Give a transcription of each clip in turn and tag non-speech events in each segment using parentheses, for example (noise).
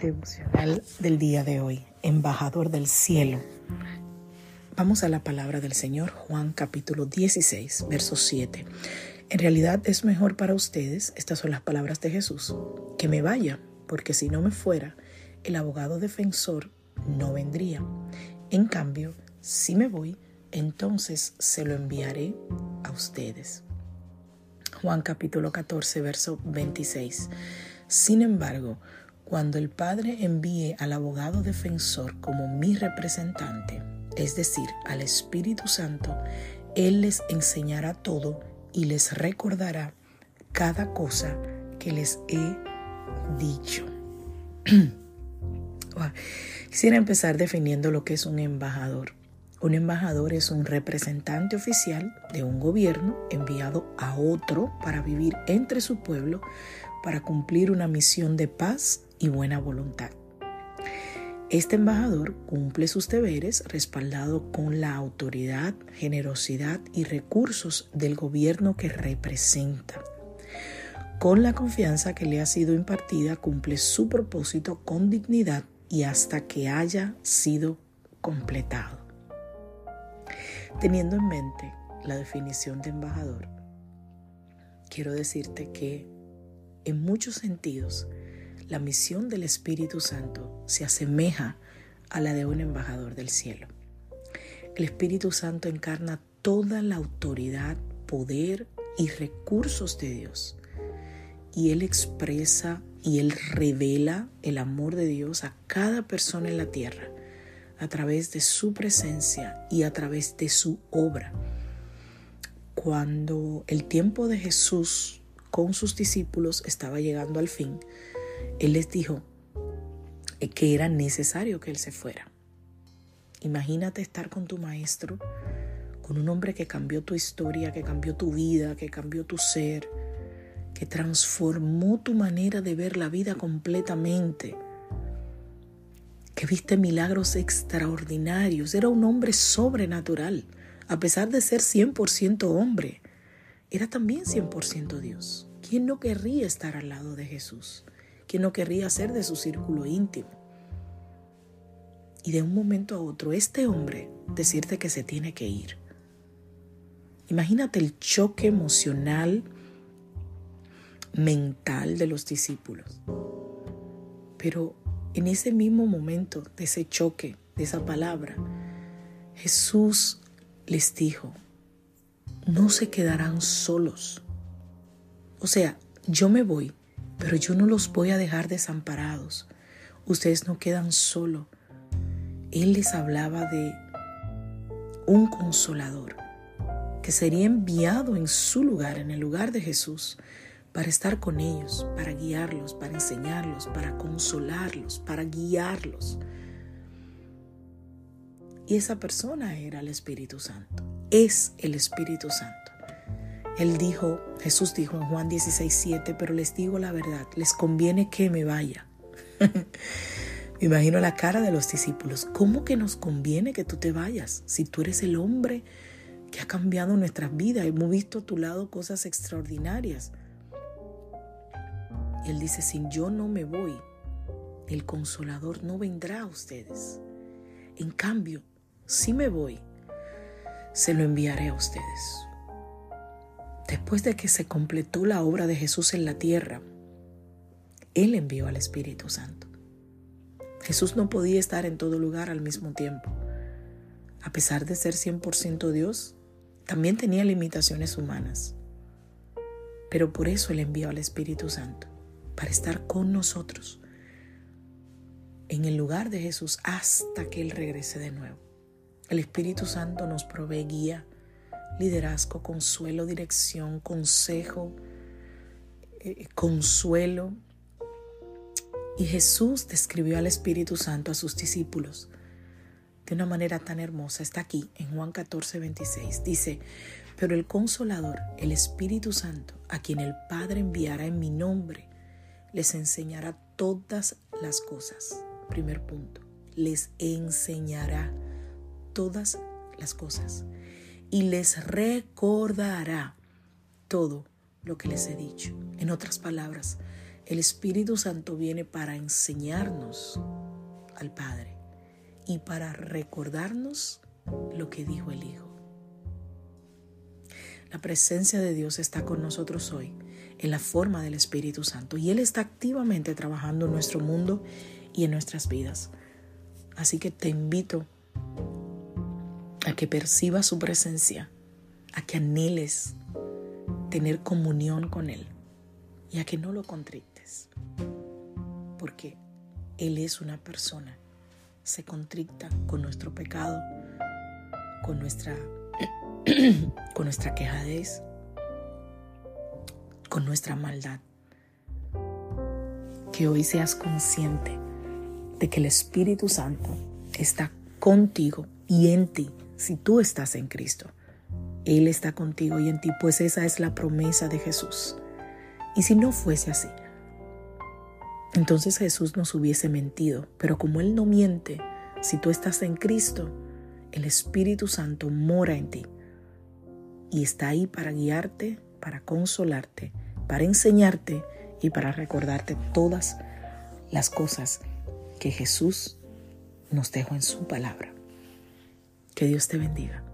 Devocional del día de hoy, embajador del cielo. Vamos a la palabra del Señor, Juan capítulo 16, verso 7. En realidad es mejor para ustedes, estas son las palabras de Jesús, que me vaya, porque si no me fuera, el abogado defensor no vendría. En cambio, si me voy, entonces se lo enviaré a ustedes. Juan capítulo 14, verso 26. Sin embargo, cuando el Padre envíe al abogado defensor como mi representante, es decir, al Espíritu Santo, Él les enseñará todo y les recordará cada cosa que les he dicho. (clears throat) Quisiera empezar definiendo lo que es un embajador. Un embajador es un representante oficial de un gobierno enviado a otro para vivir entre su pueblo para cumplir una misión de paz y buena voluntad. Este embajador cumple sus deberes respaldado con la autoridad, generosidad y recursos del gobierno que representa. Con la confianza que le ha sido impartida, cumple su propósito con dignidad y hasta que haya sido completado. Teniendo en mente la definición de embajador, quiero decirte que en muchos sentidos la misión del Espíritu Santo se asemeja a la de un embajador del cielo. El Espíritu Santo encarna toda la autoridad, poder y recursos de Dios. Y Él expresa y Él revela el amor de Dios a cada persona en la tierra a través de su presencia y a través de su obra. Cuando el tiempo de Jesús con sus discípulos estaba llegando al fin, él les dijo que era necesario que Él se fuera. Imagínate estar con tu maestro, con un hombre que cambió tu historia, que cambió tu vida, que cambió tu ser, que transformó tu manera de ver la vida completamente, que viste milagros extraordinarios. Era un hombre sobrenatural, a pesar de ser 100% hombre. Era también 100% Dios. ¿Quién no querría estar al lado de Jesús? Que no querría ser de su círculo íntimo. Y de un momento a otro, este hombre decirte que se tiene que ir. Imagínate el choque emocional, mental de los discípulos. Pero en ese mismo momento de ese choque, de esa palabra, Jesús les dijo, no se quedarán solos. O sea, yo me voy, pero yo no los voy a dejar desamparados. Ustedes no quedan solos. Él les hablaba de un consolador que sería enviado en su lugar, en el lugar de Jesús, para estar con ellos, para guiarlos, para enseñarlos, para consolarlos, para guiarlos. Y esa persona era el Espíritu Santo, es el Espíritu Santo. Él dijo, Jesús dijo en Juan 16, 7, pero les digo la verdad, les conviene que me vaya. (laughs) me imagino la cara de los discípulos. ¿Cómo que nos conviene que tú te vayas? Si tú eres el hombre que ha cambiado nuestras vidas, hemos visto a tu lado cosas extraordinarias. Y él dice, si yo no me voy, el consolador no vendrá a ustedes. En cambio, si me voy, se lo enviaré a ustedes. Después de que se completó la obra de Jesús en la tierra, Él envió al Espíritu Santo. Jesús no podía estar en todo lugar al mismo tiempo. A pesar de ser 100% Dios, también tenía limitaciones humanas. Pero por eso Él envió al Espíritu Santo, para estar con nosotros. en el lugar de Jesús hasta que Él regrese de nuevo. El Espíritu Santo nos provee guía, liderazgo, consuelo, dirección, consejo, eh, consuelo. Y Jesús describió al Espíritu Santo a sus discípulos de una manera tan hermosa. Está aquí en Juan 14, 26. Dice, pero el consolador, el Espíritu Santo, a quien el Padre enviará en mi nombre, les enseñará todas las cosas. Primer punto, les enseñará todas las cosas y les recordará todo lo que les he dicho. En otras palabras, el Espíritu Santo viene para enseñarnos al Padre y para recordarnos lo que dijo el Hijo. La presencia de Dios está con nosotros hoy en la forma del Espíritu Santo y Él está activamente trabajando en nuestro mundo y en nuestras vidas. Así que te invito a que percibas su presencia, a que anheles tener comunión con Él y a que no lo contrictes, porque Él es una persona, se contricta con nuestro pecado, con nuestra, (clears throat) con nuestra quejadez, con nuestra maldad. Que hoy seas consciente de que el Espíritu Santo está contigo y en ti si tú estás en Cristo. Él está contigo y en ti, pues esa es la promesa de Jesús. Y si no fuese así, entonces Jesús nos hubiese mentido. Pero como Él no miente, si tú estás en Cristo, el Espíritu Santo mora en ti y está ahí para guiarte, para consolarte, para enseñarte y para recordarte todas las cosas que Jesús nos dejó en su palabra. Que Dios te bendiga.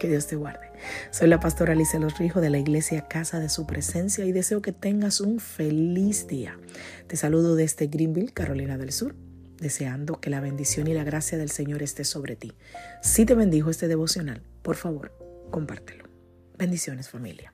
Que Dios te guarde. Soy la pastora Alicia Los Rijo de la iglesia Casa de Su Presencia y deseo que tengas un feliz día. Te saludo desde Greenville, Carolina del Sur, deseando que la bendición y la gracia del Señor esté sobre ti. Si te bendijo este devocional, por favor, compártelo. Bendiciones familia.